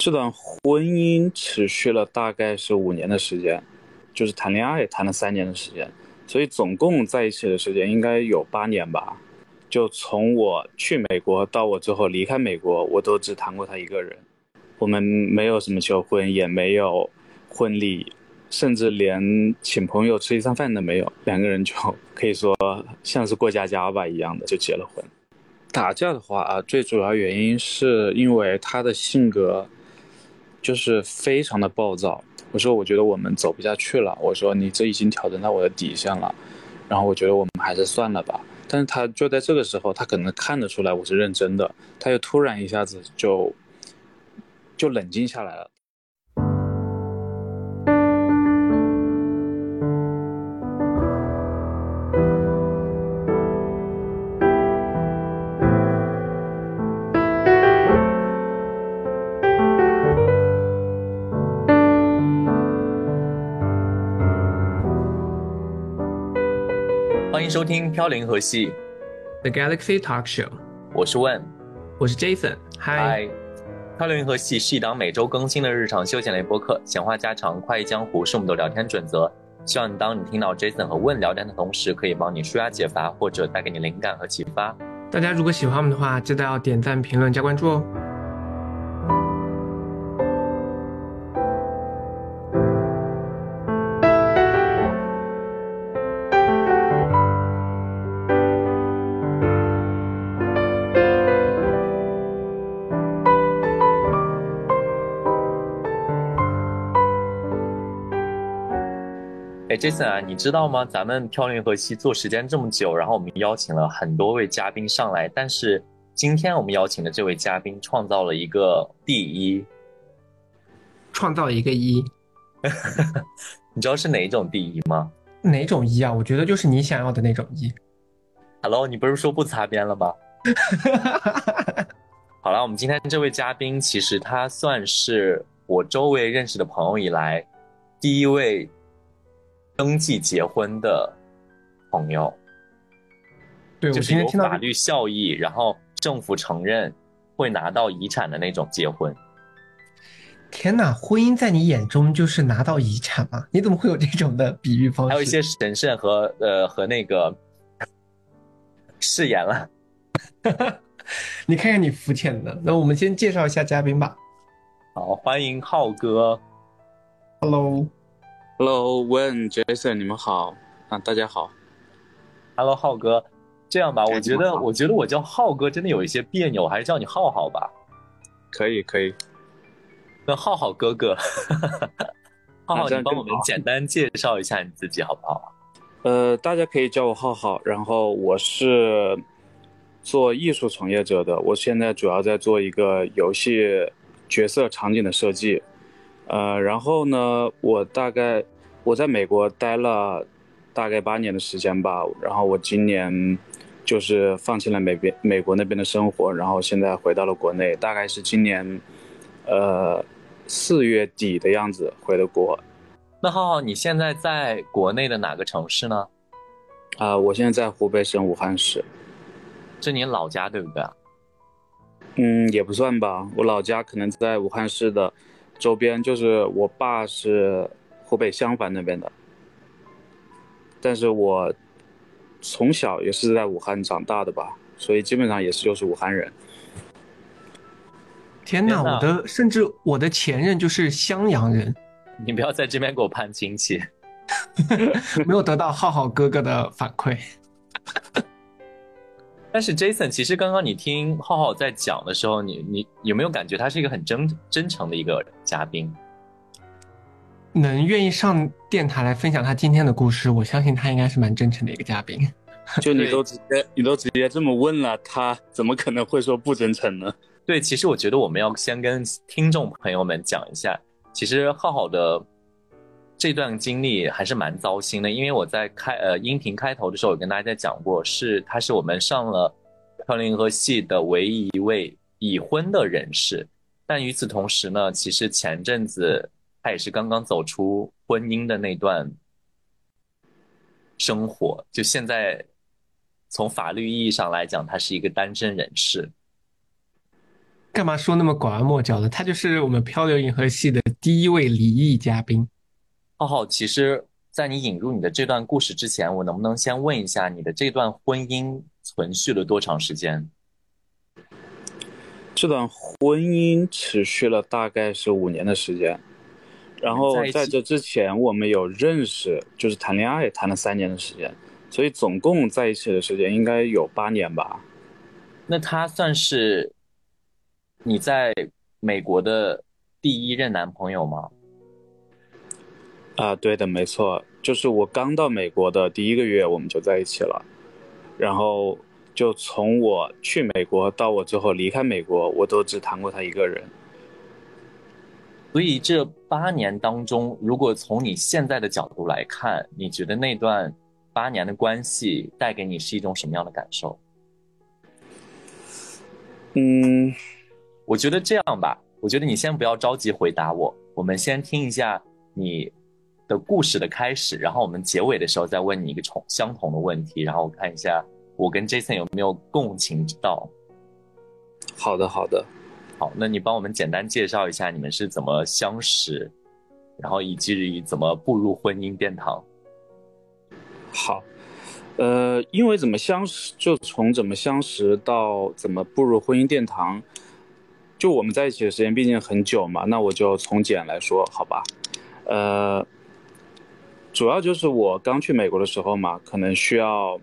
这段婚姻持续了大概是五年的时间，就是谈恋爱谈了三年的时间，所以总共在一起的时间应该有八年吧。就从我去美国到我最后离开美国，我都只谈过他一个人。我们没有什么求婚，也没有婚礼，甚至连请朋友吃一餐饭都没有。两个人就 可以说像是过家家吧一样的就结了婚。打架的话啊，最主要原因是因为他的性格就是非常的暴躁。我说我觉得我们走不下去了，我说你这已经调整到我的底线了，然后我觉得我们还是算了吧。但是他就在这个时候，他可能看得出来我是认真的，他又突然一下子就就冷静下来了。收听飘零河系，The Galaxy Talk Show。我是问，我是 Jason。嗨，飘零河系是一档每周更新的日常休闲类播客，闲话家常，快意江湖是我们的聊天准则。希望你当你听到 Jason 和问聊天的同时，可以帮你舒压解乏，或者带给你灵感和启发。大家如果喜欢我们的话，记得要点赞、评论、加关注哦。Jason 啊，你知道吗？咱们飘零河西做时间这么久，然后我们邀请了很多位嘉宾上来，但是今天我们邀请的这位嘉宾创造了一个第一，创造了一个一，你知道是哪一种第一吗？哪种一啊？我觉得就是你想要的那种一。Hello，你不是说不擦边了吗？好了，我们今天这位嘉宾其实他算是我周围认识的朋友以来第一位。登记结婚的朋友，对，就是有法律效益，然后政府承认会拿到遗产的那种结婚。天哪，婚姻在你眼中就是拿到遗产吗？你怎么会有这种的比喻方式？还有一些神圣和呃和那个誓言了。你看看你肤浅的。那我们先介绍一下嘉宾吧。好，欢迎浩哥。Hello。Hello，问 Jason，你们好啊，大家好。Hello，浩哥，这样吧，我觉得，我觉得我叫浩哥真的有一些别扭，我还是叫你浩浩吧。可以，可以。那浩浩哥哥，浩浩，你帮我们简单介绍一下你自己好不好？呃，大家可以叫我浩浩，然后我是做艺术从业者的，我现在主要在做一个游戏角色场景的设计。呃，然后呢，我大概我在美国待了大概八年的时间吧，然后我今年就是放弃了美边美国那边的生活，然后现在回到了国内，大概是今年呃四月底的样子回的国。那浩浩，你现在在国内的哪个城市呢？啊，我现在在湖北省武汉市，这你老家对不对？嗯，也不算吧，我老家可能在武汉市的。周边就是我爸是湖北襄樊那边的，但是我从小也是在武汉长大的吧，所以基本上也是就是武汉人。天哪，我的甚至我的前任就是襄阳人，你不要在这边给我攀亲戚，没有得到浩浩哥哥的反馈。但是 Jason，其实刚刚你听浩浩在讲的时候，你你有没有感觉他是一个很真真诚的一个嘉宾？能愿意上电台来分享他今天的故事，我相信他应该是蛮真诚的一个嘉宾。就你都直接你都直接这么问了，他怎么可能会说不真诚呢？对，其实我觉得我们要先跟听众朋友们讲一下，其实浩浩的。这段经历还是蛮糟心的，因为我在开呃音频开头的时候有跟大家讲过，是他是我们上了飘零河系的唯一一位已婚的人士，但与此同时呢，其实前阵子他也是刚刚走出婚姻的那段生活，就现在从法律意义上来讲，他是一个单身人士。干嘛说那么拐弯抹角的？他就是我们漂流银河系的第一位离异嘉宾。浩浩，其实，在你引入你的这段故事之前，我能不能先问一下，你的这段婚姻存续了多长时间？这段婚姻持续了大概是五年的时间，然后在这之前我们有认识，就是谈恋爱谈了三年的时间，所以总共在一起的时间应该有八年吧。那他算是你在美国的第一任男朋友吗？啊，对的，没错，就是我刚到美国的第一个月我们就在一起了，然后。就从我去美国到我最后离开美国，我都只谈过他一个人。所以这八年当中，如果从你现在的角度来看，你觉得那段八年的关系带给你是一种什么样的感受？嗯，我觉得这样吧，我觉得你先不要着急回答我，我们先听一下你的故事的开始，然后我们结尾的时候再问你一个重相同的问题，然后我看一下。我跟 Jason 有没有共情之道？好的，好的，好，那你帮我们简单介绍一下你们是怎么相识，然后以及于怎么步入婚姻殿堂。好，呃，因为怎么相识，就从怎么相识到怎么步入婚姻殿堂，就我们在一起的时间毕竟很久嘛，那我就从简来说，好吧？呃，主要就是我刚去美国的时候嘛，可能需要。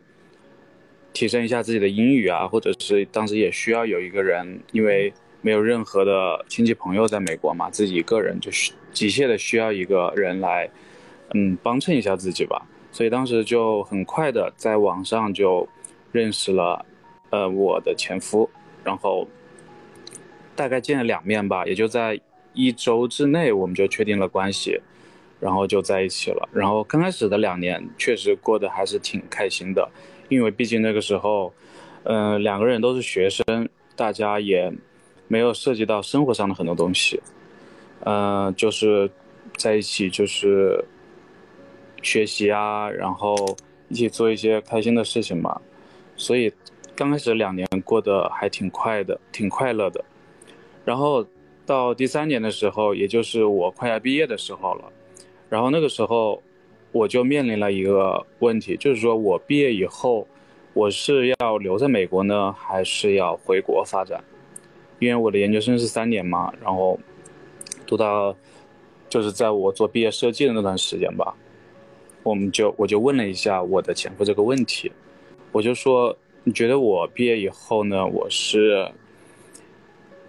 提升一下自己的英语啊，或者是当时也需要有一个人，因为没有任何的亲戚朋友在美国嘛，自己一个人就是急切的需要一个人来，嗯，帮衬一下自己吧。所以当时就很快的在网上就认识了，呃，我的前夫，然后大概见了两面吧，也就在一周之内我们就确定了关系，然后就在一起了。然后刚开始的两年确实过得还是挺开心的。因为毕竟那个时候，嗯，两个人都是学生，大家也没有涉及到生活上的很多东西，嗯，就是在一起就是学习啊，然后一起做一些开心的事情嘛，所以刚开始两年过得还挺快的，挺快乐的。然后到第三年的时候，也就是我快要毕业的时候了，然后那个时候。我就面临了一个问题，就是说我毕业以后，我是要留在美国呢，还是要回国发展？因为我的研究生是三年嘛，然后读到就是在我做毕业设计的那段时间吧，我们就我就问了一下我的前夫这个问题，我就说你觉得我毕业以后呢，我是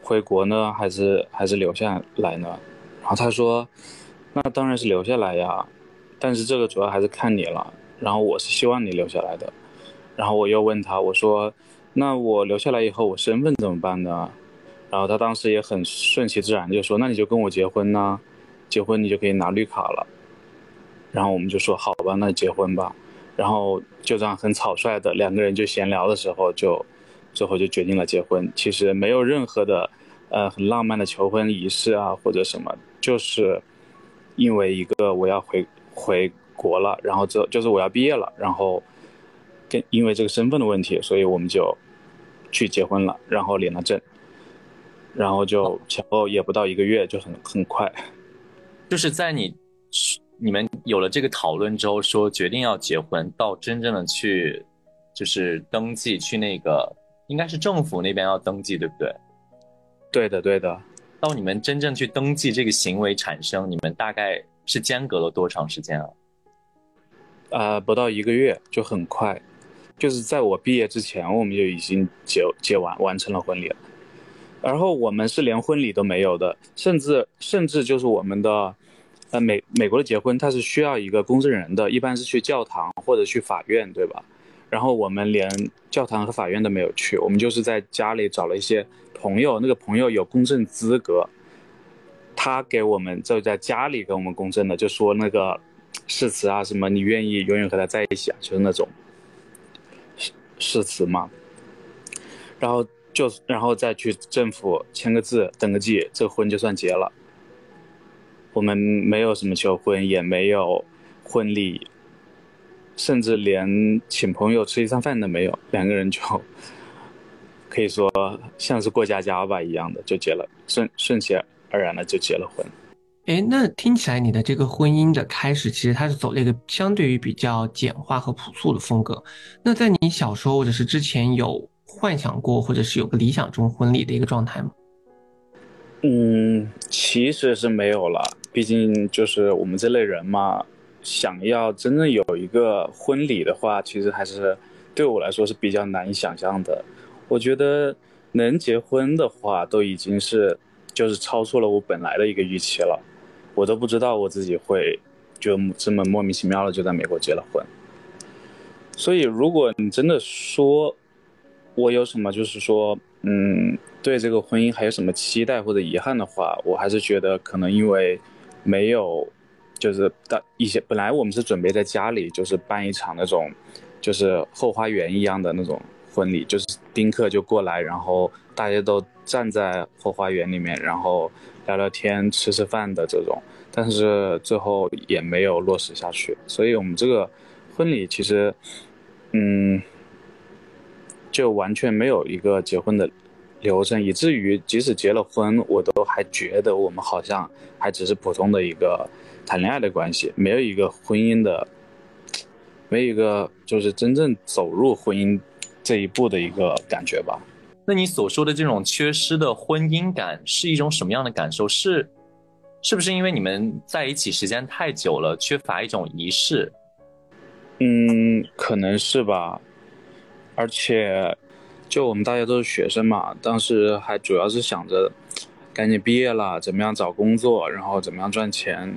回国呢，还是还是留下来呢？然后他说，那当然是留下来呀。但是这个主要还是看你了，然后我是希望你留下来的，然后我又问他，我说，那我留下来以后我身份怎么办呢？然后他当时也很顺其自然就说，那你就跟我结婚呢，结婚你就可以拿绿卡了。然后我们就说好吧，那结婚吧。然后就这样很草率的两个人就闲聊的时候就，最后就决定了结婚。其实没有任何的，呃，很浪漫的求婚仪式啊或者什么，就是因为一个我要回。回国了，然后这就是我要毕业了，然后跟因为这个身份的问题，所以我们就去结婚了，然后领了证，然后就前后也不到一个月，就很很快。就是在你你们有了这个讨论之后，说决定要结婚，到真正的去就是登记去那个应该是政府那边要登记，对不对？对的，对的。到你们真正去登记这个行为产生，你们大概。是间隔了多长时间啊？啊，不到一个月就很快，就是在我毕业之前，我们就已经结结完完成了婚礼了。然后我们是连婚礼都没有的，甚至甚至就是我们的，呃美美国的结婚，它是需要一个公证人的，一般是去教堂或者去法院，对吧？然后我们连教堂和法院都没有去，我们就是在家里找了一些朋友，那个朋友有公证资格。他给我们就在家里给我们公证的，就说那个誓词啊，什么你愿意永远和他在一起啊，就是那种誓誓词嘛。然后就然后再去政府签个字，登个记，这婚就算结了。我们没有什么求婚，也没有婚礼，甚至连请朋友吃一餐饭都没有，两个人就可以说像是过家家吧一样的就结了，顺顺其而然的就结了婚。哎，那听起来你的这个婚姻的开始，其实它是走了一个相对于比较简化和朴素的风格。那在你小时候或者是之前有幻想过，或者是有个理想中婚礼的一个状态吗？嗯，其实是没有了，毕竟就是我们这类人嘛，想要真正有一个婚礼的话，其实还是对我来说是比较难以想象的。我觉得能结婚的话，都已经是就是超出了我本来的一个预期了。我都不知道我自己会就这么莫名其妙的就在美国结了婚，所以如果你真的说，我有什么就是说，嗯，对这个婚姻还有什么期待或者遗憾的话，我还是觉得可能因为没有，就是的一些本来我们是准备在家里就是办一场那种，就是后花园一样的那种婚礼，就是宾客就过来，然后大家都站在后花园里面，然后。聊聊天、吃吃饭的这种，但是最后也没有落实下去。所以，我们这个婚礼其实，嗯，就完全没有一个结婚的流程，以至于即使结了婚，我都还觉得我们好像还只是普通的一个谈恋爱的关系，没有一个婚姻的，没有一个就是真正走入婚姻这一步的一个感觉吧。那你所说的这种缺失的婚姻感是一种什么样的感受？是，是不是因为你们在一起时间太久了，缺乏一种仪式？嗯，可能是吧。而且，就我们大家都是学生嘛，当时还主要是想着赶紧毕业了，怎么样找工作，然后怎么样赚钱，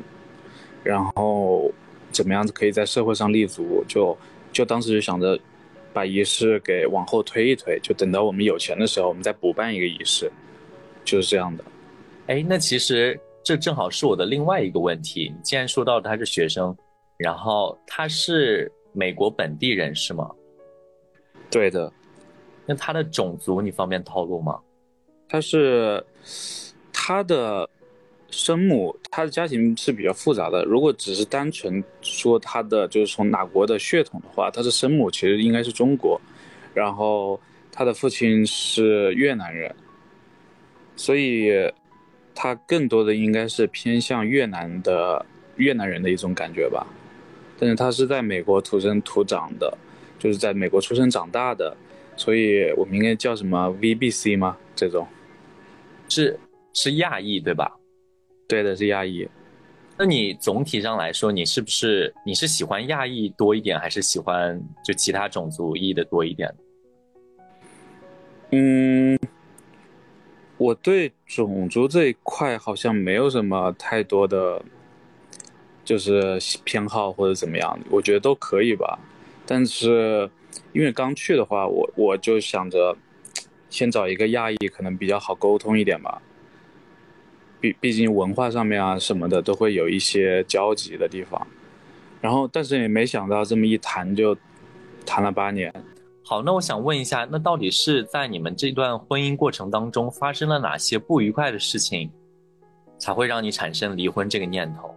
然后怎么样子可以在社会上立足，就就当时就想着。把仪式给往后推一推，就等到我们有钱的时候，我们再补办一个仪式，就是这样的。哎，那其实这正好是我的另外一个问题。你既然说到他是学生，然后他是美国本地人是吗？对的。那他的种族你方便透露吗？他是他的。生母，他的家庭是比较复杂的。如果只是单纯说他的就是从哪国的血统的话，他的生母其实应该是中国，然后他的父亲是越南人，所以他更多的应该是偏向越南的越南人的一种感觉吧。但是他是在美国土生土长的，就是在美国出生长大的，所以我们应该叫什么 VBC 吗？这种是是亚裔对吧？对的，是亚裔。那你总体上来说，你是不是你是喜欢亚裔多一点，还是喜欢就其他种族裔的多一点？嗯，我对种族这一块好像没有什么太多的，就是偏好或者怎么样，我觉得都可以吧。但是因为刚去的话，我我就想着先找一个亚裔，可能比较好沟通一点吧。毕毕竟文化上面啊什么的都会有一些交集的地方，然后但是也没想到这么一谈就谈了八年。好，那我想问一下，那到底是在你们这段婚姻过程当中发生了哪些不愉快的事情，才会让你产生离婚这个念头？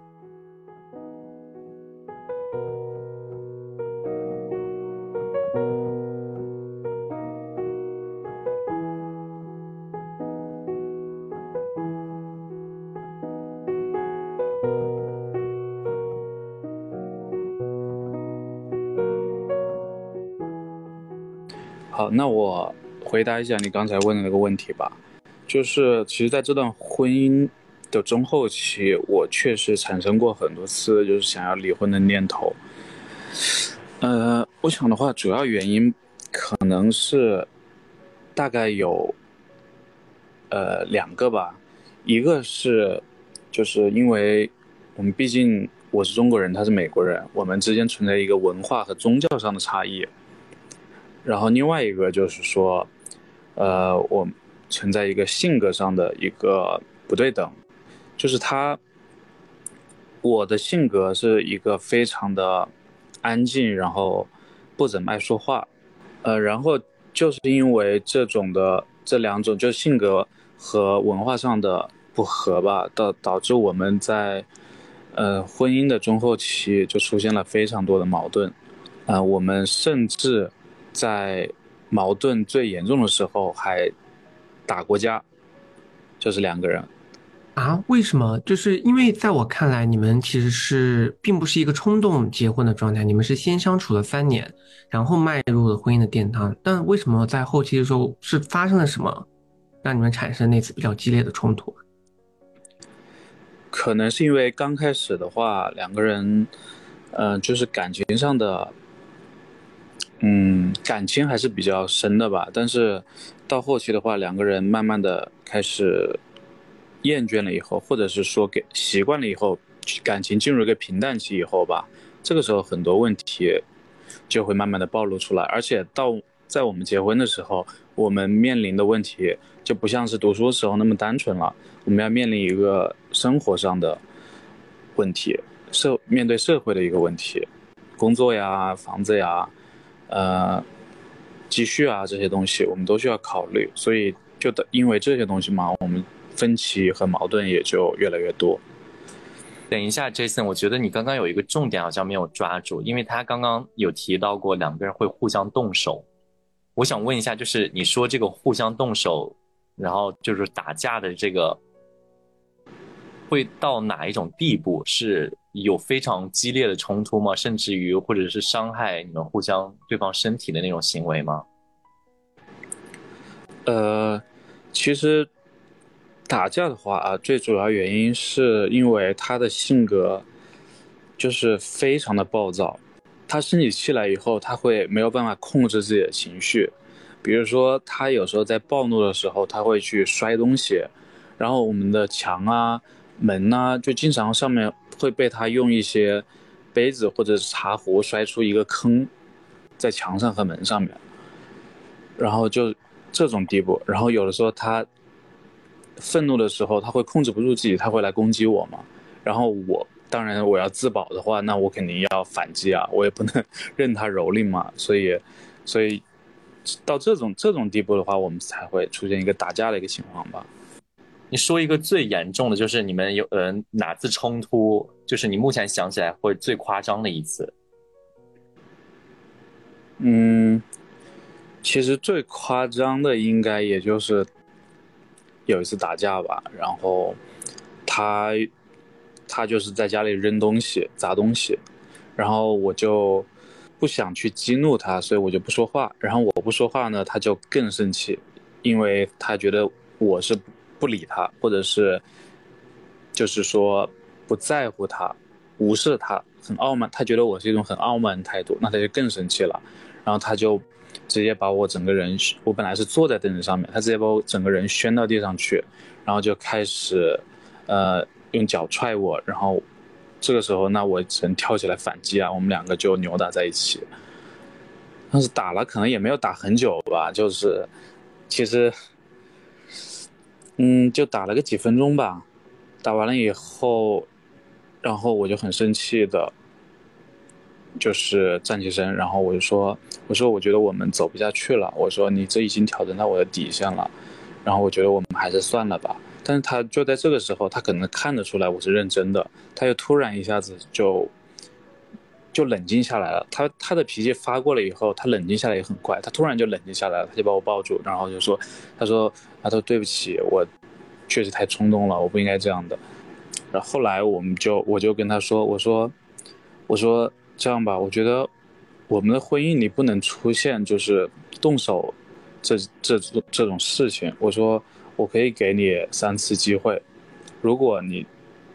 那我回答一下你刚才问的那个问题吧，就是其实在这段婚姻的中后期，我确实产生过很多次就是想要离婚的念头。呃，我想的话，主要原因可能是大概有呃两个吧，一个是就是因为我们毕竟我是中国人，他是美国人，我们之间存在一个文化和宗教上的差异。然后另外一个就是说，呃，我存在一个性格上的一个不对等，就是他，我的性格是一个非常的安静，然后不怎么爱说话，呃，然后就是因为这种的这两种就性格和文化上的不合吧，导导致我们在呃婚姻的中后期就出现了非常多的矛盾，啊，我们甚至。在矛盾最严重的时候还打过架，就是两个人。啊？为什么？就是因为在我看来，你们其实是并不是一个冲动结婚的状态，你们是先相处了三年，然后迈入了婚姻的殿堂。但为什么在后期的时候是发生了什么，让你们产生那次比较激烈的冲突？可能是因为刚开始的话，两个人，嗯，就是感情上的，嗯，感情还是比较深的吧。但是到后期的话，两个人慢慢的开始。厌倦了以后，或者是说给习惯了以后，感情进入一个平淡期以后吧，这个时候很多问题就会慢慢的暴露出来。而且到在我们结婚的时候，我们面临的问题就不像是读书时候那么单纯了，我们要面临一个生活上的问题，社面对社会的一个问题，工作呀、房子呀、呃、积蓄啊这些东西，我们都需要考虑。所以就的因为这些东西嘛，我们。分歧和矛盾也就越来越多。等一下，Jason，我觉得你刚刚有一个重点好像没有抓住，因为他刚刚有提到过两个人会互相动手。我想问一下，就是你说这个互相动手，然后就是打架的这个，会到哪一种地步？是有非常激烈的冲突吗？甚至于或者是伤害你们互相对方身体的那种行为吗？呃，其实。打架的话啊，最主要原因是因为他的性格就是非常的暴躁，他生起气来以后，他会没有办法控制自己的情绪，比如说他有时候在暴怒的时候，他会去摔东西，然后我们的墙啊、门呐，就经常上面会被他用一些杯子或者是茶壶摔出一个坑，在墙上和门上面，然后就这种地步，然后有的时候他。愤怒的时候，他会控制不住自己，他会来攻击我嘛。然后我当然我要自保的话，那我肯定要反击啊，我也不能 任他蹂躏嘛。所以，所以到这种这种地步的话，我们才会出现一个打架的一个情况吧。你说一个最严重的，就是你们有呃哪次冲突，就是你目前想起来会最夸张的一次？嗯，其实最夸张的应该也就是。有一次打架吧，然后他他就是在家里扔东西、砸东西，然后我就不想去激怒他，所以我就不说话。然后我不说话呢，他就更生气，因为他觉得我是不理他，或者是就是说不在乎他、无视他，很傲慢。他觉得我是一种很傲慢的态度，那他就更生气了，然后他就。直接把我整个人，我本来是坐在凳子上面，他直接把我整个人掀到地上去，然后就开始，呃，用脚踹我，然后这个时候，那我只能跳起来反击啊，我们两个就扭打在一起。但是打了可能也没有打很久吧，就是，其实，嗯，就打了个几分钟吧，打完了以后，然后我就很生气的。就是站起身，然后我就说：“我说我觉得我们走不下去了。我说你这已经挑战到我的底线了，然后我觉得我们还是算了吧。”但是他就在这个时候，他可能看得出来我是认真的，他又突然一下子就就冷静下来了。他他的脾气发过了以后，他冷静下来也很快。他突然就冷静下来了，他就把我抱住，然后就说：“他说他说对不起，我确实太冲动了，我不应该这样的。”然后后来我们就我就跟他说：“我说我说。”这样吧，我觉得我们的婚姻里不能出现就是动手这这这种事情。我说我可以给你三次机会，如果你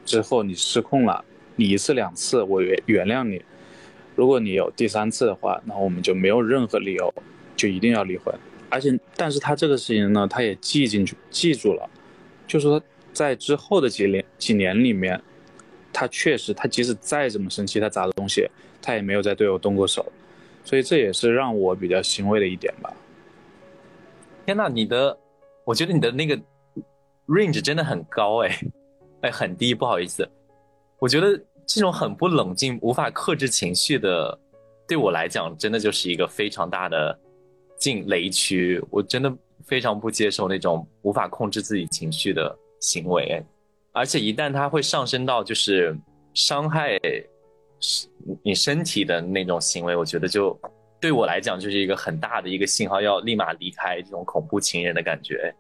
之后你失控了，你一次两次我原原谅你。如果你有第三次的话，那我们就没有任何理由就一定要离婚。而且，但是他这个事情呢，他也记进去记住了，就说在之后的几年几年里面，他确实他即使再怎么生气，他砸的东西。他也没有再对我动过手，所以这也是让我比较欣慰的一点吧。天呐，你的，我觉得你的那个 range 真的很高哎，哎很低，不好意思。我觉得这种很不冷静、无法克制情绪的，对我来讲真的就是一个非常大的进雷区。我真的非常不接受那种无法控制自己情绪的行为，而且一旦它会上升到就是伤害。你身体的那种行为，我觉得就对我来讲就是一个很大的一个信号，要立马离开这种恐怖情人的感觉。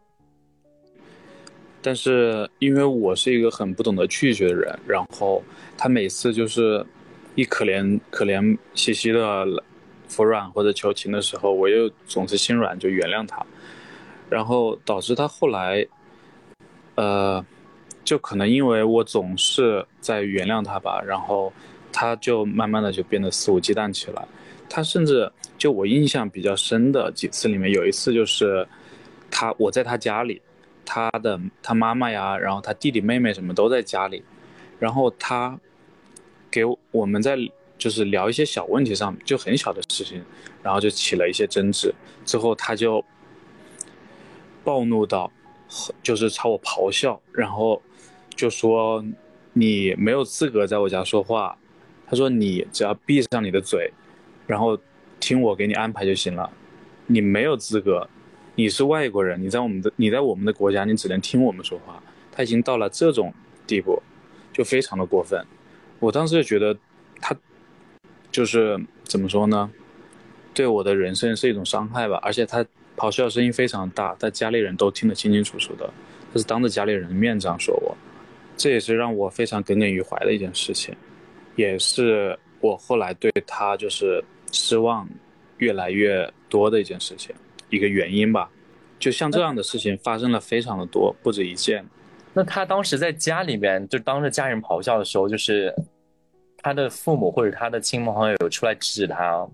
但是因为我是一个很不懂得拒绝的人，然后他每次就是一可怜可怜兮兮的服软或者求情的时候，我又总是心软就原谅他，然后导致他后来，呃，就可能因为我总是在原谅他吧，然后他就慢慢的就变得肆无忌惮起来。他甚至就我印象比较深的几次里面，有一次就是他我在他家里。他的他妈妈呀，然后他弟弟妹妹什么都在家里，然后他给我们在就是聊一些小问题上，就很小的事情，然后就起了一些争执，之后他就暴怒到，就是朝我咆哮，然后就说你没有资格在我家说话，他说你只要闭上你的嘴，然后听我给你安排就行了，你没有资格。你是外国人，你在我们的你在我们的国家，你只能听我们说话。他已经到了这种地步，就非常的过分。我当时就觉得他就是怎么说呢，对我的人生是一种伤害吧。而且他咆哮声音非常大，他家里人都听得清清楚楚的。他是当着家里人的面这样说我，这也是让我非常耿耿于怀的一件事情，也是我后来对他就是失望越来越多的一件事情。一个原因吧，就像这样的事情发生了非常的多，不止一件。那他当时在家里面就当着家人咆哮的时候，就是他的父母或者他的亲朋好友有出来制止他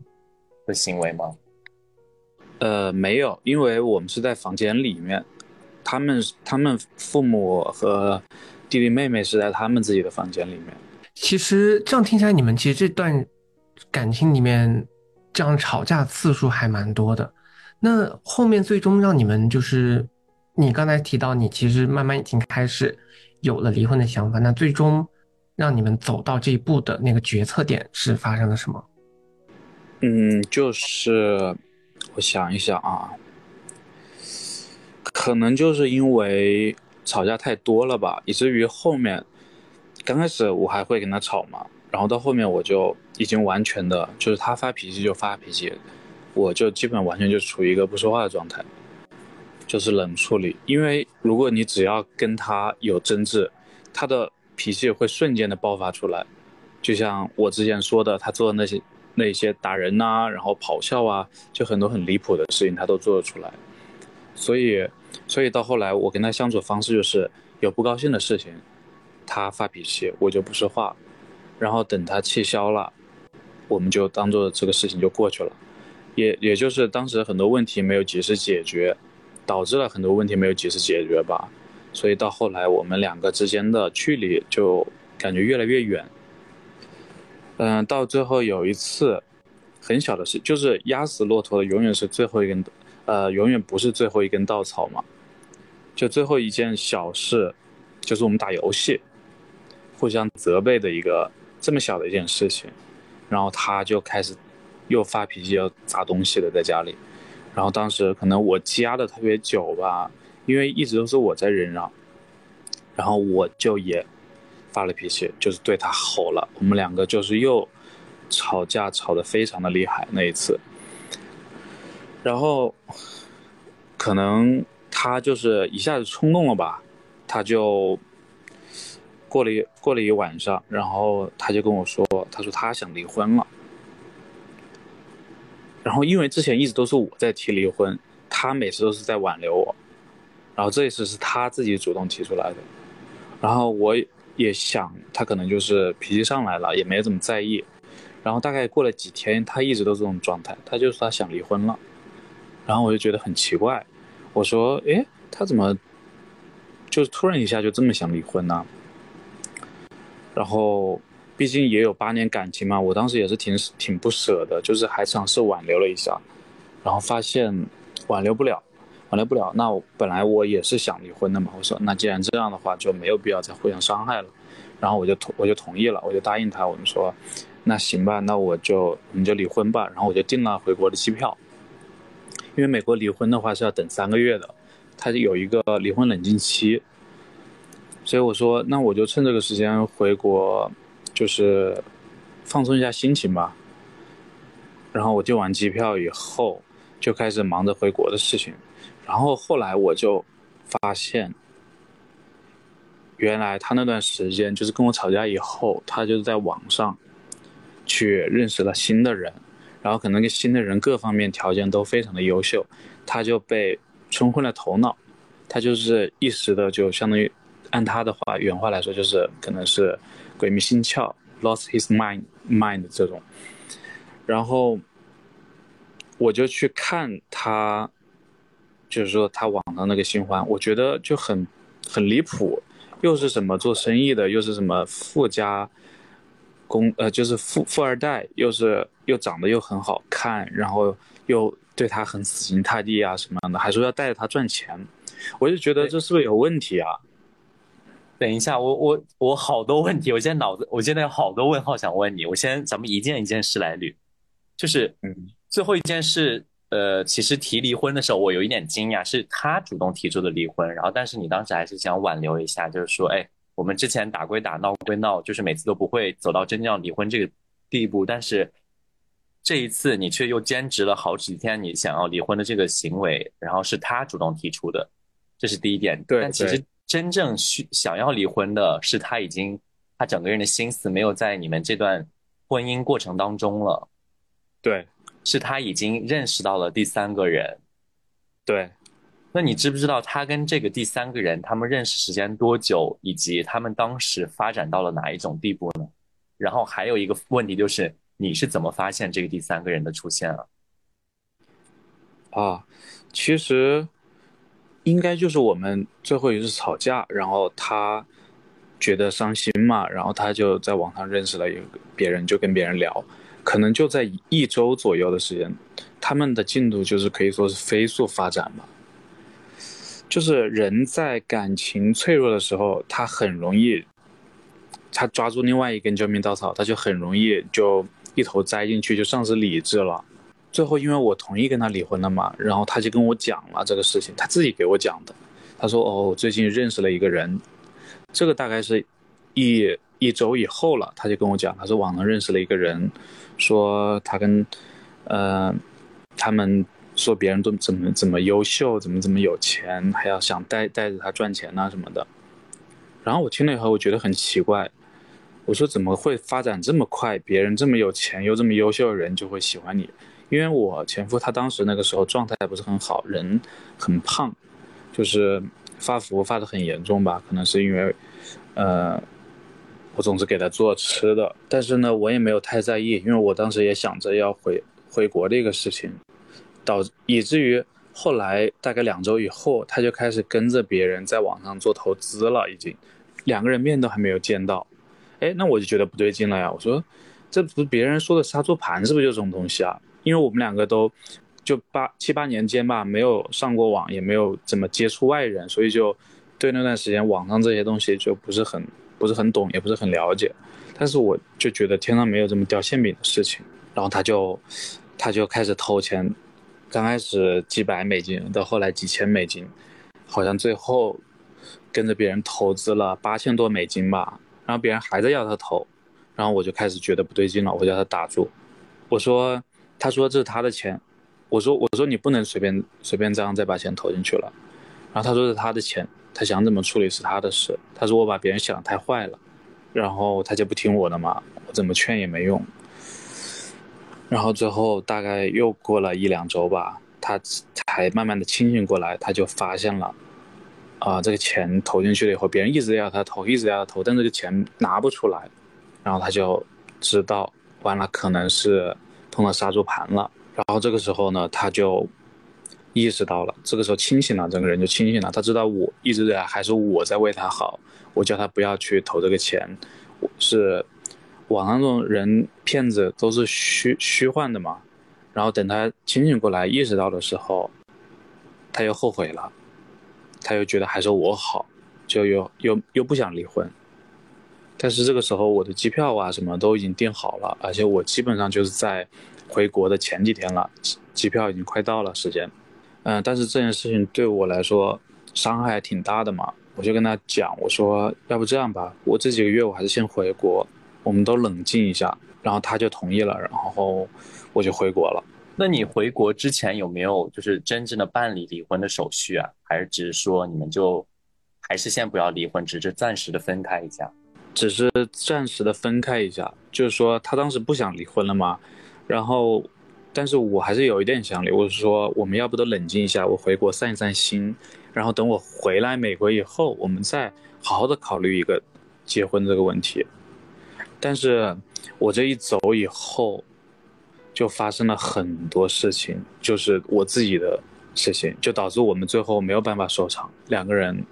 的行为吗？呃，没有，因为我们是在房间里面，他们他们父母和弟弟妹妹是在他们自己的房间里面。其实这样听起来，你们其实这段感情里面这样吵架次数还蛮多的。那后面最终让你们就是，你刚才提到你其实慢慢已经开始有了离婚的想法。那最终让你们走到这一步的那个决策点是发生了什么？嗯，就是我想一想啊，可能就是因为吵架太多了吧，以至于后面刚开始我还会跟他吵嘛，然后到后面我就已经完全的就是他发脾气就发脾气。我就基本完全就处于一个不说话的状态，就是冷处理。因为如果你只要跟他有争执，他的脾气会瞬间的爆发出来。就像我之前说的，他做的那些那些打人呐，然后咆哮啊，就很多很离谱的事情他都做得出来。所以，所以到后来我跟他相处方式就是有不高兴的事情，他发脾气我就不说话，然后等他气消了，我们就当做这个事情就过去了。也也就是当时很多问题没有及时解决，导致了很多问题没有及时解决吧，所以到后来我们两个之间的距离就感觉越来越远。嗯，到最后有一次很小的事，就是压死骆驼的永远是最后一根，呃，永远不是最后一根稻草嘛。就最后一件小事，就是我们打游戏，互相责备的一个这么小的一件事情，然后他就开始。又发脾气要砸东西的在家里，然后当时可能我积压的特别久吧，因为一直都是我在忍让，然后我就也发了脾气，就是对他吼了。我们两个就是又吵架吵得非常的厉害那一次，然后可能他就是一下子冲动了吧，他就过了一过了一晚上，然后他就跟我说，他说他想离婚了。然后，因为之前一直都是我在提离婚，他每次都是在挽留我，然后这一次是他自己主动提出来的，然后我也想他可能就是脾气上来了，也没怎么在意，然后大概过了几天，他一直都这种状态，他就说他想离婚了，然后我就觉得很奇怪，我说，诶，他怎么，就突然一下就这么想离婚呢？然后。毕竟也有八年感情嘛，我当时也是挺挺不舍的，就是还尝试挽留了一下，然后发现挽留不了，挽留不了。那我本来我也是想离婚的嘛，我说那既然这样的话，就没有必要再互相伤害了。然后我就同我就同意了，我就答应他，我们说那行吧，那我就你就离婚吧。然后我就订了回国的机票，因为美国离婚的话是要等三个月的，它有一个离婚冷静期，所以我说那我就趁这个时间回国。就是放松一下心情吧，然后我订完机票以后，就开始忙着回国的事情。然后后来我就发现，原来他那段时间就是跟我吵架以后，他就在网上去认识了新的人，然后可能跟新的人各方面条件都非常的优秀，他就被冲昏了头脑，他就是一时的就相当于按他的话原话来说，就是可能是鬼迷心窍，lost his mind mind 这种。然后我就去看他，就是说他网上那个新欢，我觉得就很很离谱，又是什么做生意的，又是什么富家公呃，就是富富二代，又是又长得又很好看，然后又对他很死心塌地啊什么样的，还说要带着他赚钱，我就觉得这是不是有问题啊？等一下，我我我好多问题，我现在脑子我现在有好多问号想问你，我先咱们一件一件事来捋。就是嗯，最后一件事，呃，其实提离婚的时候，我有一点惊讶，是他主动提出的离婚，然后但是你当时还是想挽留一下，就是说，哎，我们之前打归打，闹归闹，就是每次都不会走到真正要离婚这个地步，但是这一次你却又坚持了好几天，你想要离婚的这个行为，然后是他主动提出的，这是第一点。对，但其实真正需想要离婚的是他已经，他整个人的心思没有在你们这段婚姻过程当中了。对，是他已经认识到了第三个人。对，那你知不知道他跟这个第三个人他们认识时间多久，以及他们当时发展到了哪一种地步呢？然后还有一个问题就是，你是怎么发现这个第三个人的出现啊？啊，其实应该就是我们最后一次吵架，然后他觉得伤心嘛，然后他就在网上认识了一个别人，就跟别人聊。可能就在一周左右的时间，他们的进度就是可以说是飞速发展嘛。就是人在感情脆弱的时候，他很容易，他抓住另外一根救命稻草，他就很容易就一头栽进去，就丧失理智了。最后因为我同意跟他离婚了嘛，然后他就跟我讲了这个事情，他自己给我讲的。他说：“哦，我最近认识了一个人，这个大概是一一周以后了。”他就跟我讲，他说网上认识了一个人。说他跟，呃，他们说别人都怎么怎么优秀，怎么怎么有钱，还要想带带着他赚钱呐什么的。然后我听了以后，我觉得很奇怪。我说怎么会发展这么快？别人这么有钱又这么优秀的人就会喜欢你？因为我前夫他当时那个时候状态不是很好，人很胖，就是发福发的很严重吧？可能是因为，呃。我总是给他做吃的，但是呢，我也没有太在意，因为我当时也想着要回回国的一个事情，导以至于后来大概两周以后，他就开始跟着别人在网上做投资了，已经两个人面都还没有见到，哎，那我就觉得不对劲了呀。我说，这不是别人说的杀猪盘，是不是就这种东西啊？因为我们两个都就八七八年间吧，没有上过网，也没有怎么接触外人，所以就对那段时间网上这些东西就不是很。不是很懂，也不是很了解，但是我就觉得天上没有这么掉馅饼的事情。然后他就，他就开始投钱，刚开始几百美金，到后来几千美金，好像最后跟着别人投资了八千多美金吧。然后别人还在要他投，然后我就开始觉得不对劲了，我叫他打住。我说，他说这是他的钱，我说我说你不能随便随便这样再把钱投进去了。然后他说是他的钱。他想怎么处理是他的事。他说我把别人想太坏了，然后他就不听我的嘛，我怎么劝也没用。然后最后大概又过了一两周吧，他才慢慢的清醒过来，他就发现了，啊，这个钱投进去了以后，别人一直要他投，一直要他投，但这个钱拿不出来，然后他就知道完了，可能是碰到杀猪盘了。然后这个时候呢，他就。意识到了，这个时候清醒了，整个人就清醒了。他知道我一直在，还是我在为他好。我叫他不要去投这个钱，是网上这种人骗子都是虚虚幻的嘛。然后等他清醒过来，意识到的时候，他又后悔了，他又觉得还是我好，就又又又不想离婚。但是这个时候我的机票啊什么都已经订好了，而且我基本上就是在回国的前几天了，机票已经快到了时间。嗯，但是这件事情对我来说伤害挺大的嘛，我就跟他讲，我说要不这样吧，我这几个月我还是先回国，我们都冷静一下，然后他就同意了，然后我就回国了。那你回国之前有没有就是真正的办理离婚的手续啊？还是只是说你们就还是先不要离婚，只是暂时的分开一下？只是暂时的分开一下，就是说他当时不想离婚了嘛，然后，但是我还是有一点想离，我是说我们要不都冷静一下，我回国散一散心，然后等我回来美国以后，我们再好好的考虑一个结婚这个问题。但是我这一走以后，就发生了很多事情，就是我自己的事情，就导致我们最后没有办法收场，两个人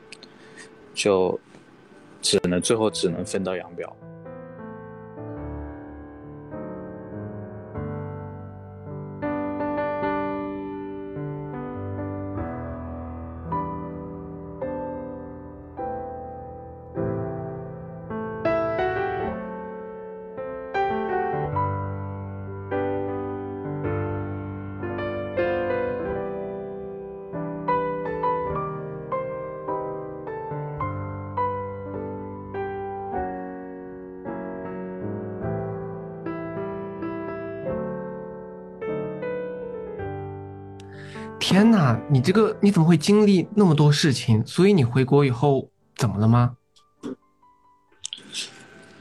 就。只能最后只能分道扬镳。你这个你怎么会经历那么多事情？所以你回国以后怎么了吗？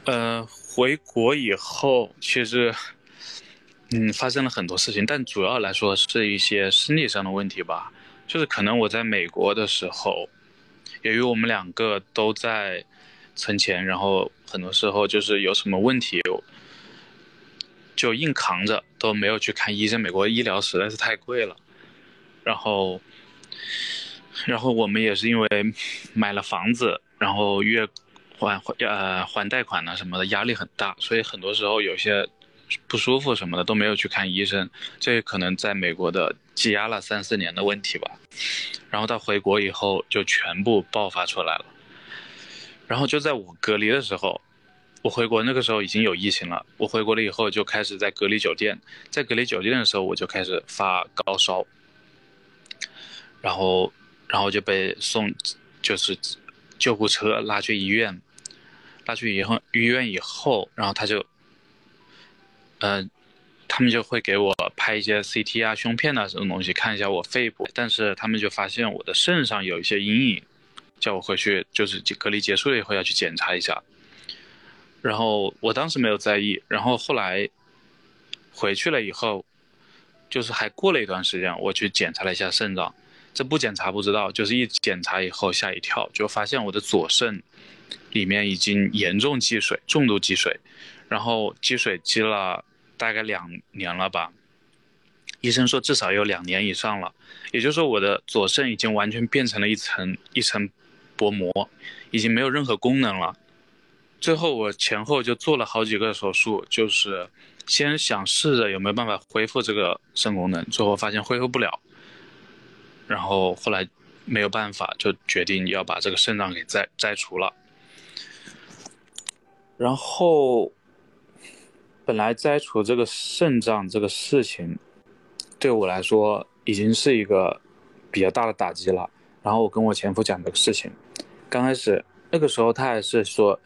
呃，回国以后其实，嗯，发生了很多事情，但主要来说是一些生理上的问题吧。就是可能我在美国的时候，由于我们两个都在存钱，然后很多时候就是有什么问题，就硬扛着都没有去看医生。美国医疗实在是太贵了。然后，然后我们也是因为买了房子，然后月还还呃还贷款呢什么的，压力很大，所以很多时候有些不舒服什么的都没有去看医生，这可能在美国的积压了三四年的问题吧。然后到回国以后就全部爆发出来了。然后就在我隔离的时候，我回国那个时候已经有疫情了。我回国了以后就开始在隔离酒店，在隔离酒店的时候我就开始发高烧。然后，然后就被送，就是救护车拉去医院，拉去以后医院以后，然后他就，嗯，他们就会给我拍一些 CT 啊、胸片啊这种东西，看一下我肺部。但是他们就发现我的肾上有一些阴影，叫我回去，就是隔离结束了以后要去检查一下。然后我当时没有在意，然后后来回去了以后，就是还过了一段时间，我去检查了一下肾脏。这不检查不知道，就是一检查以后吓一跳，就发现我的左肾里面已经严重积水，重度积水，然后积水积了大概两年了吧，医生说至少有两年以上了，也就是说我的左肾已经完全变成了一层一层薄膜，已经没有任何功能了。最后我前后就做了好几个手术，就是先想试着有没有办法恢复这个肾功能，最后发现恢复不了。然后后来没有办法，就决定要把这个肾脏给摘摘除了。然后本来摘除这个肾脏这个事情，对我来说已经是一个比较大的打击了。然后我跟我前夫讲这个事情，刚开始那个时候他还是说，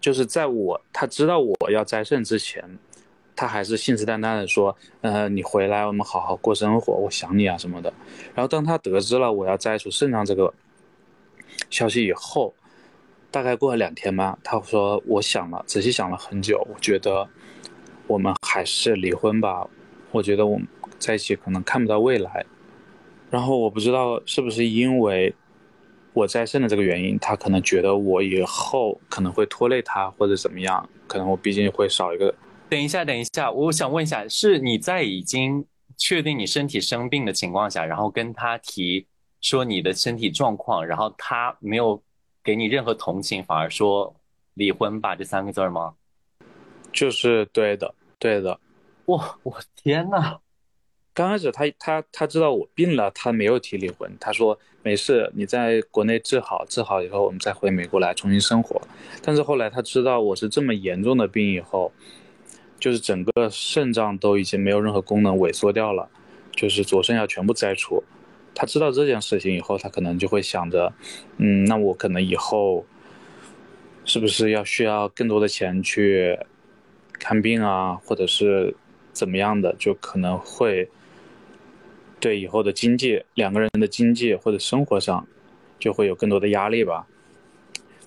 就是在我他知道我要摘肾之前。他还是信誓旦旦的说：“呃，你回来，我们好好过生活，我想你啊什么的。”然后当他得知了我要摘除肾脏这个消息以后，大概过了两天吧，他说：“我想了，仔细想了很久，我觉得我们还是离婚吧。我觉得我们在一起可能看不到未来。”然后我不知道是不是因为我摘肾的这个原因，他可能觉得我以后可能会拖累他或者怎么样，可能我毕竟会少一个。等一下，等一下，我想问一下，是你在已经确定你身体生病的情况下，然后跟他提说你的身体状况，然后他没有给你任何同情，反而说离婚吧这三个字吗？就是对的，对的。哇，我天呐！刚开始他他他知道我病了，他没有提离婚，他说没事，你在国内治好，治好以后我们再回美国来重新生活。但是后来他知道我是这么严重的病以后。就是整个肾脏都已经没有任何功能，萎缩掉了，就是左肾要全部摘除。他知道这件事情以后，他可能就会想着，嗯，那我可能以后是不是要需要更多的钱去看病啊，或者是怎么样的，就可能会对以后的经济，两个人的经济或者生活上就会有更多的压力吧。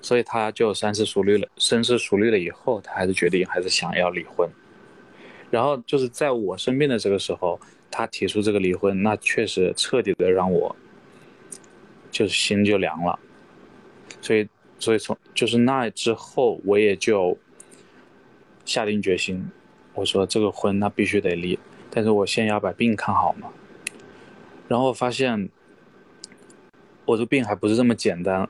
所以他就深思熟虑了，深思熟虑了以后，他还是决定还是想要离婚。然后就是在我生病的这个时候，他提出这个离婚，那确实彻底的让我就是心就凉了。所以，所以从就是那之后，我也就下定决心，我说这个婚那必须得离，但是我先要把病看好嘛。然后发现我这病还不是这么简单。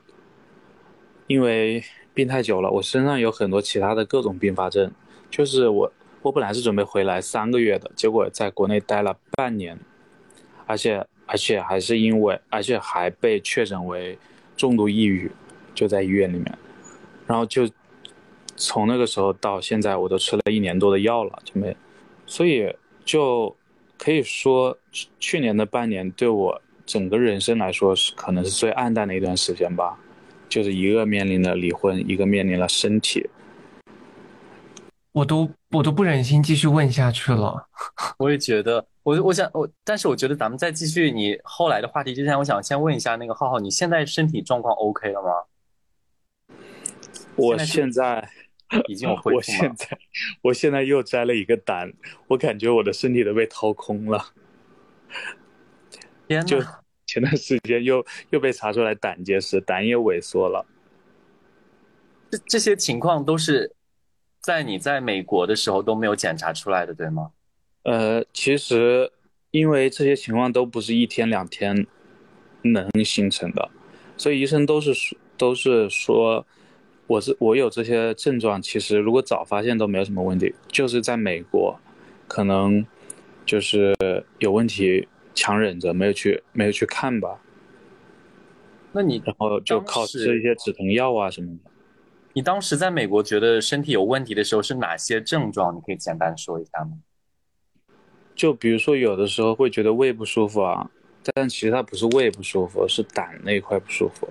因为病太久了，我身上有很多其他的各种并发症。就是我，我本来是准备回来三个月的，结果在国内待了半年，而且而且还是因为，而且还被确诊为重度抑郁，就在医院里面。然后就从那个时候到现在，我都吃了一年多的药了，就没。所以就可以说，去年的半年对我整个人生来说是可能是最暗淡的一段时间吧。就是一个面临了离婚，一个面临了身体，我都我都不忍心继续问下去了。我也觉得，我我想我，但是我觉得咱们再继续你后来的话题之前，我想先问一下那个浩浩，你现在身体状况 OK 了吗？我现在已经有恢复我现在我现在又摘了一个胆，我感觉我的身体都被掏空了。天呐！前段时间又又被查出来胆结石，胆也萎缩了。这这些情况都是在你在美国的时候都没有检查出来的，对吗？呃，其实因为这些情况都不是一天两天能形成的，所以医生都是说都是说我是我有这些症状，其实如果早发现都没有什么问题，就是在美国可能就是有问题。强忍着没有去，没有去看吧。那你然后就靠吃一些止疼药啊什么的。你当时在美国觉得身体有问题的时候是哪些症状？你可以简单说一下吗？就比如说有的时候会觉得胃不舒服啊，但其实它不是胃不舒服，是胆那一块不舒服。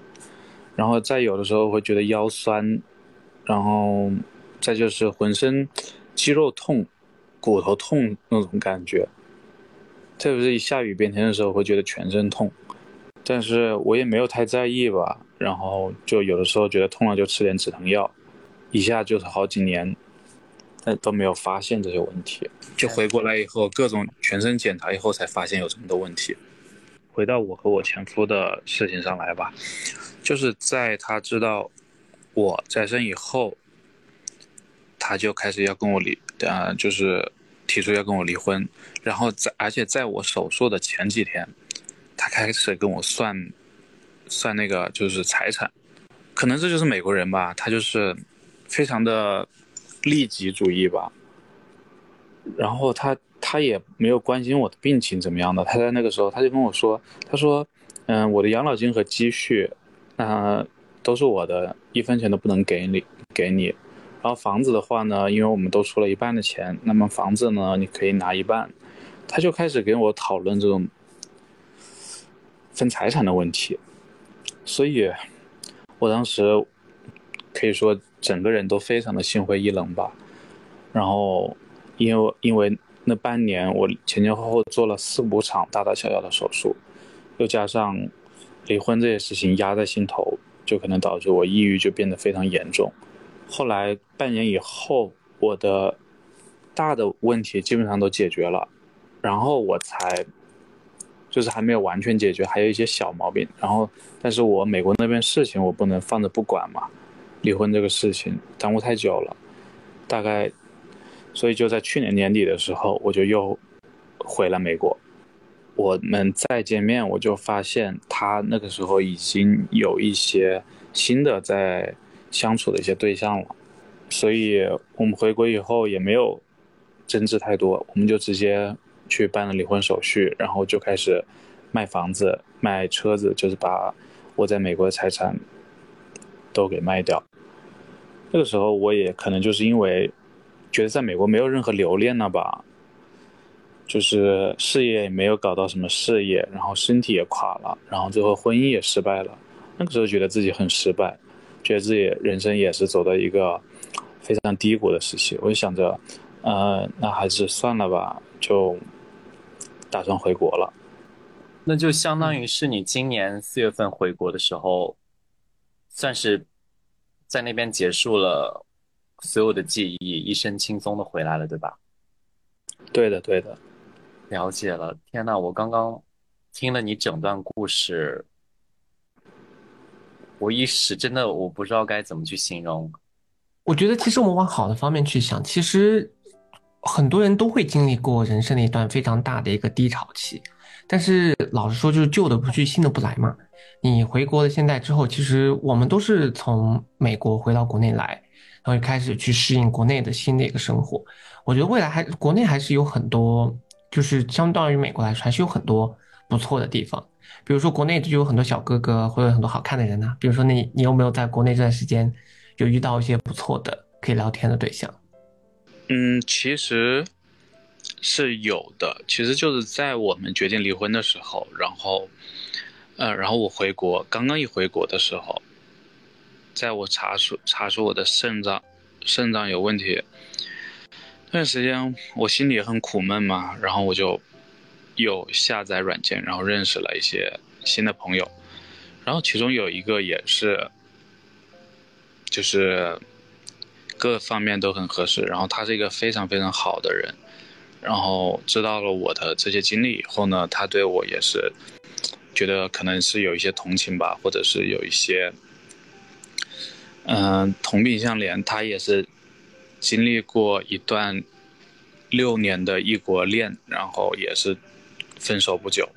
然后再有的时候会觉得腰酸，然后再就是浑身肌肉痛、骨头痛那种感觉。特别是下雨变天的时候，会觉得全身痛，但是我也没有太在意吧。然后就有的时候觉得痛了，就吃点止疼药，一下就是好几年，但都没有发现这些问题。就回过来以后，各种全身检查以后，才发现有这么多问题。回到我和我前夫的事情上来吧，就是在他知道我再生以后，他就开始要跟我离，啊，就是。提出要跟我离婚，然后在而且在我手术的前几天，他开始跟我算，算那个就是财产，可能这就是美国人吧，他就是非常的利己主义吧。然后他他也没有关心我的病情怎么样的，他在那个时候他就跟我说，他说，嗯，我的养老金和积蓄，那都是我的，一分钱都不能给你给你。然后房子的话呢，因为我们都出了一半的钱，那么房子呢，你可以拿一半。他就开始给我讨论这种分财产的问题，所以，我当时可以说整个人都非常的心灰意冷吧。然后，因为因为那半年我前前后后做了四五场大大小小的手术，又加上离婚这些事情压在心头，就可能导致我抑郁就变得非常严重。后来半年以后，我的大的问题基本上都解决了，然后我才就是还没有完全解决，还有一些小毛病。然后，但是我美国那边事情我不能放着不管嘛，离婚这个事情耽误太久了，大概，所以就在去年年底的时候，我就又回了美国。我们再见面，我就发现他那个时候已经有一些新的在。相处的一些对象了，所以我们回国以后也没有争执太多，我们就直接去办了离婚手续，然后就开始卖房子、卖车子，就是把我在美国的财产都给卖掉。那个时候我也可能就是因为觉得在美国没有任何留恋了吧，就是事业也没有搞到什么事业，然后身体也垮了，然后最后婚姻也失败了。那个时候觉得自己很失败。觉得自己人生也是走到一个非常低谷的时期，我就想着，呃，那还是算了吧，就打算回国了。那就相当于是你今年四月份回国的时候，算是在那边结束了所有的记忆，一身轻松的回来了，对吧？对的，对的。了解了。天呐，我刚刚听了你整段故事，我一时真的我不知道该怎么去形容。我觉得其实我们往好的方面去想，其实很多人都会经历过人生的一段非常大的一个低潮期。但是老实说，就是旧的不去，新的不来嘛。你回国了现在之后，其实我们都是从美国回到国内来，然后开始去适应国内的新的一个生活。我觉得未来还国内还是有很多，就是相当于美国来说，还是有很多不错的地方。比如说国内就有很多小哥哥，会有很多好看的人呢。比如说你你有没有在国内这段时间有遇到一些不错的可以聊天的对象？嗯，其实。是有的，其实就是在我们决定离婚的时候，然后，呃，然后我回国，刚刚一回国的时候，在我查出查出我的肾脏肾脏有问题那段时间，我心里也很苦闷嘛，然后我就有下载软件，然后认识了一些新的朋友，然后其中有一个也是，就是各方面都很合适，然后他是一个非常非常好的人。然后知道了我的这些经历以后呢，他对我也是觉得可能是有一些同情吧，或者是有一些嗯同病相怜。他也是经历过一段六年的异国恋，然后也是分手不久，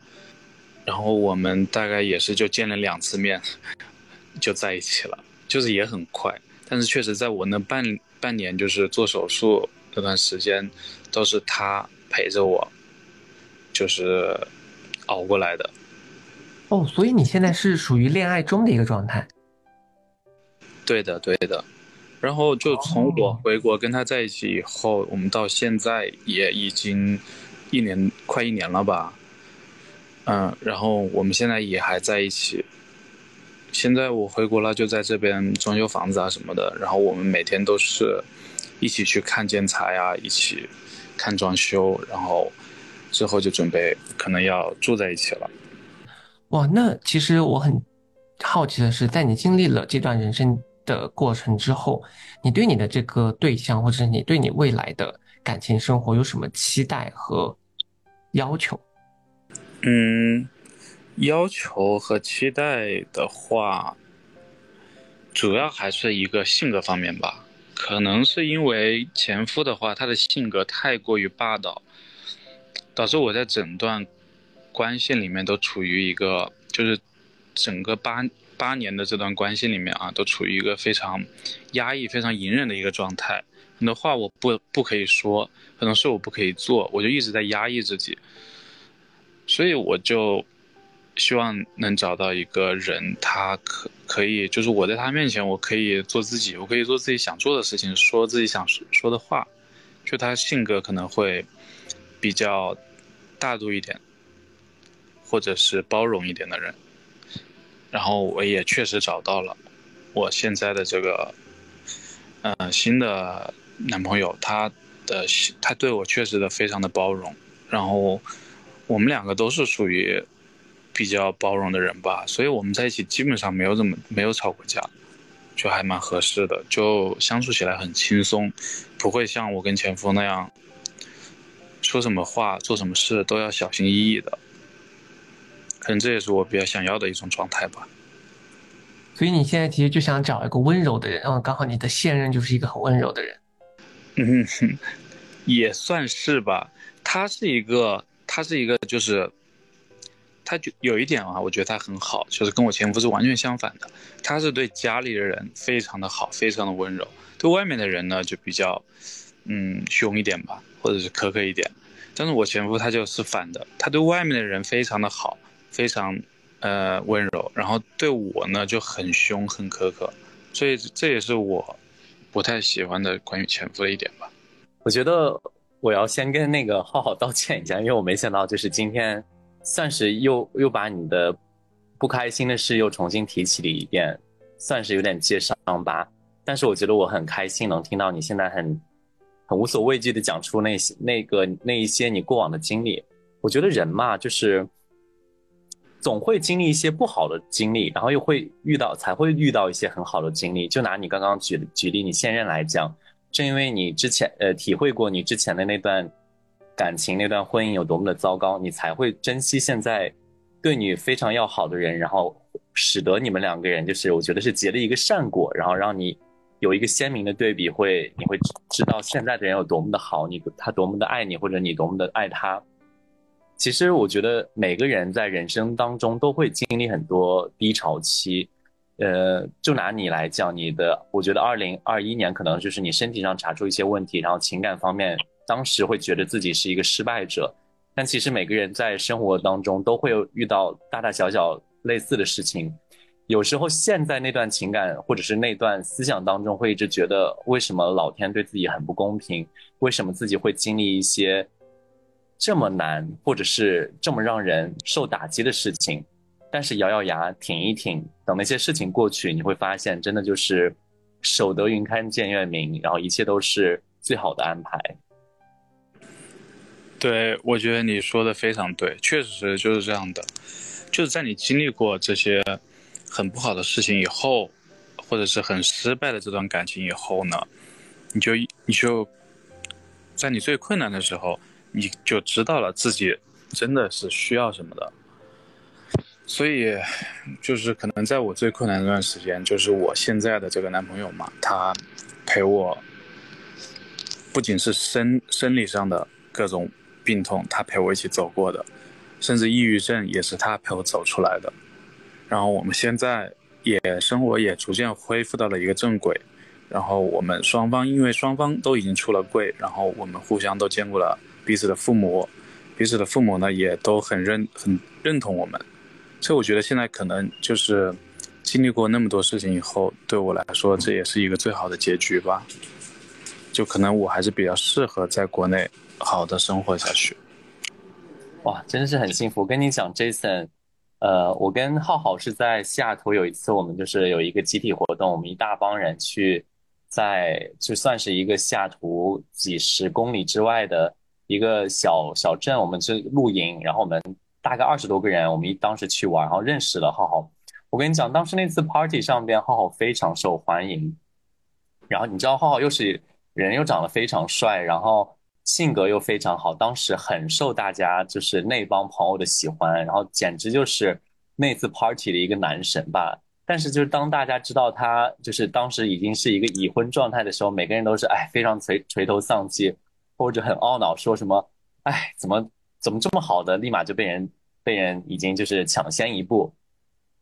然后我们大概也是就见了两次面 就在一起了，就是也很快。但是确实在我那半半年就是做手术那段时间。都是他陪着我，就是熬过来的。哦，所以你现在是属于恋爱中的一个状态。对的，对的。然后就从我回国跟他在一起以后，我们到现在也已经一年快一年了吧。嗯，然后我们现在也还在一起。现在我回国了，就在这边装修房子啊什么的。然后我们每天都是一起去看建材啊，一起。看装修，然后之后就准备可能要住在一起了。哇，那其实我很好奇的是，在你经历了这段人生的过程之后，你对你的这个对象，或者是你对你未来的感情生活有什么期待和要求？嗯，要求和期待的话，主要还是一个性格方面吧。可能是因为前夫的话，他的性格太过于霸道，导致我在整段关系里面都处于一个，就是整个八八年的这段关系里面啊，都处于一个非常压抑、非常隐忍的一个状态。很多话我不不可以说，很多事我不可以做，我就一直在压抑自己，所以我就。希望能找到一个人，他可可以，就是我在他面前，我可以做自己，我可以做自己想做的事情，说自己想说的话。就他性格可能会比较大度一点，或者是包容一点的人。然后我也确实找到了我现在的这个，呃，新的男朋友，他的他对我确实的非常的包容。然后我们两个都是属于。比较包容的人吧，所以我们在一起基本上没有怎么没有吵过架，就还蛮合适的，就相处起来很轻松，不会像我跟前夫那样，说什么话做什么事都要小心翼翼的，可能这也是我比较想要的一种状态吧。所以你现在其实就想找一个温柔的人，然后刚好你的现任就是一个很温柔的人。嗯，也算是吧，他是一个，他是一个就是。他就有一点啊，我觉得他很好，就是跟我前夫是完全相反的。他是对家里的人非常的好，非常的温柔；对外面的人呢，就比较，嗯，凶一点吧，或者是苛刻一点。但是我前夫他就是反的，他对外面的人非常的好，非常，呃，温柔，然后对我呢就很凶，很苛刻。所以这也是我不太喜欢的关于前夫的一点吧。我觉得我要先跟那个浩浩道歉一下，因为我没想到就是今天。算是又又把你的不开心的事又重新提起了一遍，算是有点揭伤疤。但是我觉得我很开心能听到你现在很很无所畏惧的讲出那些那个那一些你过往的经历。我觉得人嘛，就是总会经历一些不好的经历，然后又会遇到才会遇到一些很好的经历。就拿你刚刚举举例你现任来讲，正因为你之前呃体会过你之前的那段感情那段婚姻有多么的糟糕，你才会珍惜现在对你非常要好的人，然后使得你们两个人就是我觉得是结了一个善果，然后让你。有一个鲜明的对比，会你会知道现在的人有多么的好，你他多么的爱你，或者你多么的爱他。其实我觉得每个人在人生当中都会经历很多低潮期，呃，就拿你来讲，你的我觉得二零二一年可能就是你身体上查出一些问题，然后情感方面当时会觉得自己是一个失败者，但其实每个人在生活当中都会遇到大大小小类似的事情。有时候陷在那段情感或者是那段思想当中，会一直觉得为什么老天对自己很不公平？为什么自己会经历一些这么难或者是这么让人受打击的事情？但是咬咬牙挺一挺，等那些事情过去，你会发现真的就是守得云开见月明，然后一切都是最好的安排。对，我觉得你说的非常对，确实就是这样的，就是在你经历过这些。很不好的事情以后，或者是很失败的这段感情以后呢，你就你就在你最困难的时候，你就知道了自己真的是需要什么的。所以，就是可能在我最困难那段时间，就是我现在的这个男朋友嘛，他陪我，不仅是生生理上的各种病痛，他陪我一起走过的，甚至抑郁症也是他陪我走出来的。然后我们现在也生活也逐渐恢复到了一个正轨，然后我们双方因为双方都已经出了柜，然后我们互相都见过了彼此的父母，彼此的父母呢也都很认很认同我们，所以我觉得现在可能就是经历过那么多事情以后，对我来说这也是一个最好的结局吧，就可能我还是比较适合在国内好的生活下去。哇，真的是很幸福，我跟你讲，Jason。呃，我跟浩浩是在西雅图有一次，我们就是有一个集体活动，我们一大帮人去，在就算是一个西雅图几十公里之外的一个小小镇，我们去露营，然后我们大概二十多个人，我们一当时去玩，然后认识了浩浩。我跟你讲，当时那次 party 上边，浩浩非常受欢迎，然后你知道浩浩又是人又长得非常帅，然后。性格又非常好，当时很受大家就是那帮朋友的喜欢，然后简直就是那次 party 的一个男神吧。但是就是当大家知道他就是当时已经是一个已婚状态的时候，每个人都是哎非常垂垂头丧气，或者很懊恼，说什么哎怎么怎么这么好的，立马就被人被人已经就是抢先一步。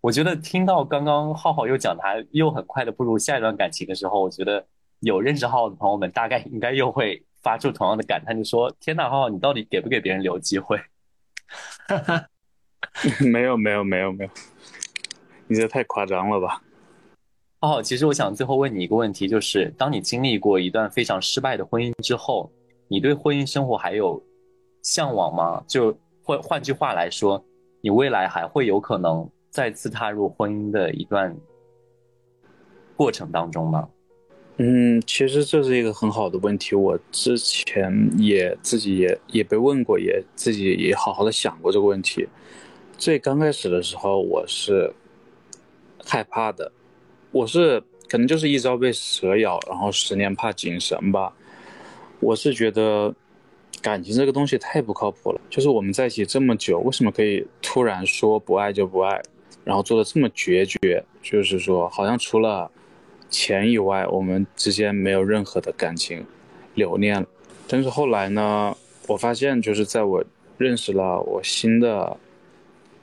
我觉得听到刚刚浩浩又讲他又很快的步入下一段感情的时候，我觉得有认识浩浩的朋友们大概应该又会。发出同样的感叹，就说：“天呐，浩浩，你到底给不给别人留机会？” 没有，没有，没有，没有，你这太夸张了吧？浩浩，其实我想最后问你一个问题，就是当你经历过一段非常失败的婚姻之后，你对婚姻生活还有向往吗？就换换句话来说，你未来还会有可能再次踏入婚姻的一段过程当中吗？嗯，其实这是一个很好的问题，我之前也自己也也被问过，也自己也好好的想过这个问题。最刚开始的时候，我是害怕的，我是可能就是一朝被蛇咬，然后十年怕井绳吧。我是觉得感情这个东西太不靠谱了，就是我们在一起这么久，为什么可以突然说不爱就不爱，然后做的这么决绝？就是说，好像除了。钱以外，我们之间没有任何的感情留念了。但是后来呢，我发现就是在我认识了我新的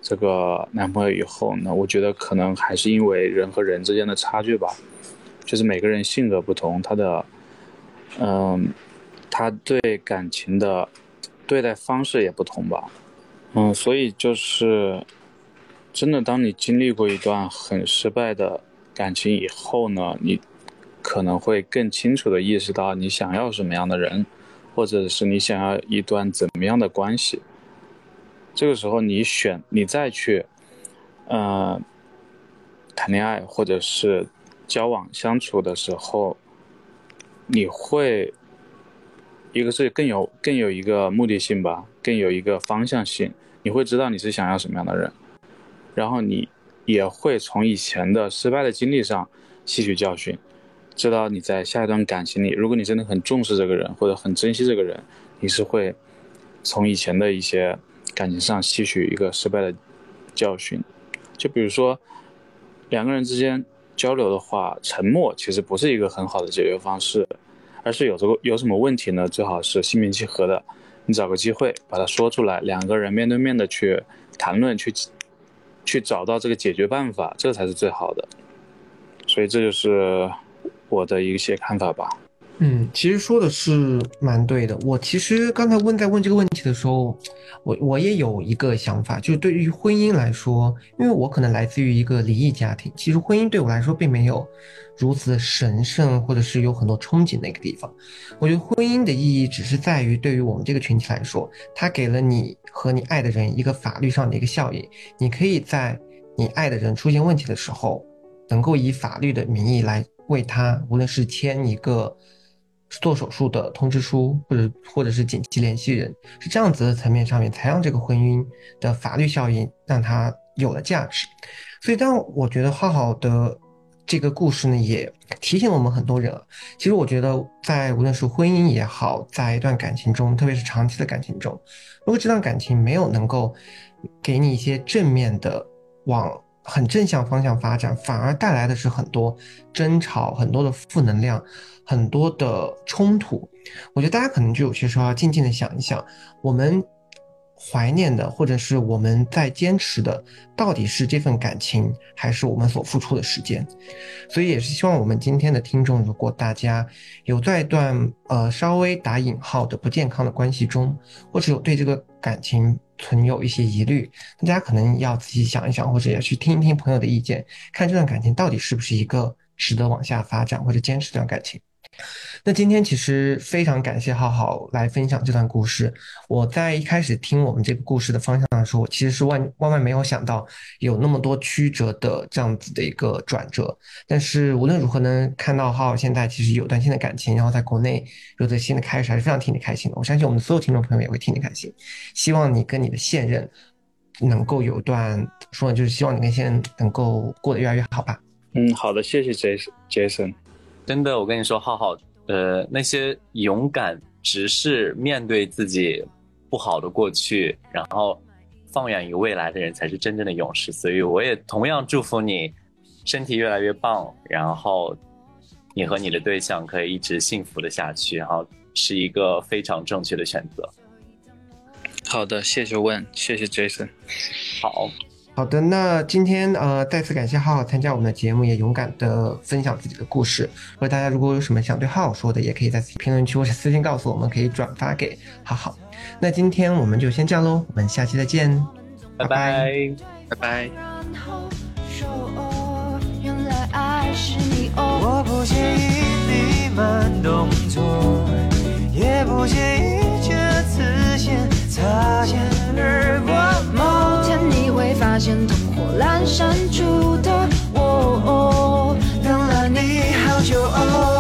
这个男朋友以后呢，我觉得可能还是因为人和人之间的差距吧，就是每个人性格不同，他的，嗯，他对感情的对待方式也不同吧，嗯，所以就是真的，当你经历过一段很失败的。感情以后呢，你可能会更清楚的意识到你想要什么样的人，或者是你想要一段怎么样的关系。这个时候你选，你再去，呃，谈恋爱或者是交往相处的时候，你会一个是更有更有一个目的性吧，更有一个方向性，你会知道你是想要什么样的人，然后你也会从以前的失败的经历上吸取教训，知道你在下一段感情里，如果你真的很重视这个人或者很珍惜这个人，你是会从以前的一些感情上吸取一个失败的教训，就比如说。两个人之间交流的话，沉默其实不是一个很好的解决方式，而是有这个有什么问题呢？最好是心平气和的，你找个机会把它说出来，两个人面对面的去谈论，去去找到这个解决办法，这才是最好的。所以这就是我的一些看法吧。嗯，其实说的是蛮对的。我其实刚才问在问这个问题的时候，我我也有一个想法，就是对于婚姻来说，因为我可能来自于一个离异家庭，其实婚姻对我来说并没有如此神圣，或者是有很多憧憬的一个地方。我觉得婚姻的意义只是在于，对于我们这个群体来说，它给了你和你爱的人一个法律上的一个效应，你可以在你爱的人出现问题的时候，能够以法律的名义来为他，无论是签一个。做手术的通知书，或者或者是紧急联系人，是这样子的层面上面，才让这个婚姻的法律效应让它有了价值。所以，当我觉得浩浩的这个故事呢，也提醒我们很多人。其实，我觉得在无论是婚姻也好，在一段感情中，特别是长期的感情中，如果这段感情没有能够给你一些正面的往很正向方向发展，反而带来的是很多争吵，很多的负能量。很多的冲突，我觉得大家可能就有些时候要静静的想一想，我们怀念的或者是我们在坚持的，到底是这份感情，还是我们所付出的时间？所以也是希望我们今天的听众，如果大家有在一段呃稍微打引号的不健康的关系中，或者有对这个感情存有一些疑虑，大家可能要仔细想一想，或者也去听一听朋友的意见，看这段感情到底是不是一个值得往下发展或者坚持这段感情。那今天其实非常感谢浩浩来分享这段故事。我在一开始听我们这个故事的方向的时候，其实是万万万没有想到有那么多曲折的这样子的一个转折。但是无论如何呢，看到浩浩现在其实有段新的感情，然后在国内有着新的开始，还是非常替你开心的。我相信我们所有听众朋友也会替你开心。希望你跟你的现任能够有段说，就是希望你跟现任能够过得越来越好吧。嗯，好的，谢谢杰杰森。真的，我跟你说，浩浩，呃，那些勇敢直视面对自己不好的过去，然后放眼于未来的人，才是真正的勇士。所以，我也同样祝福你，身体越来越棒，然后你和你的对象可以一直幸福的下去，然后是一个非常正确的选择。好的，谢谢问，谢谢 Jason。好。好的，那今天呃再次感谢浩浩参加我们的节目，也勇敢的分享自己的故事。或者大家如果有什么想对浩浩说的，也可以在评论区或者私信告诉我们，可以转发给浩浩。那今天我们就先这样喽，我们下期再见，拜拜拜拜。我不介意你慢动作，也不介意这次先擦肩而过某天你会发现灯火阑珊处的我等了你好久哦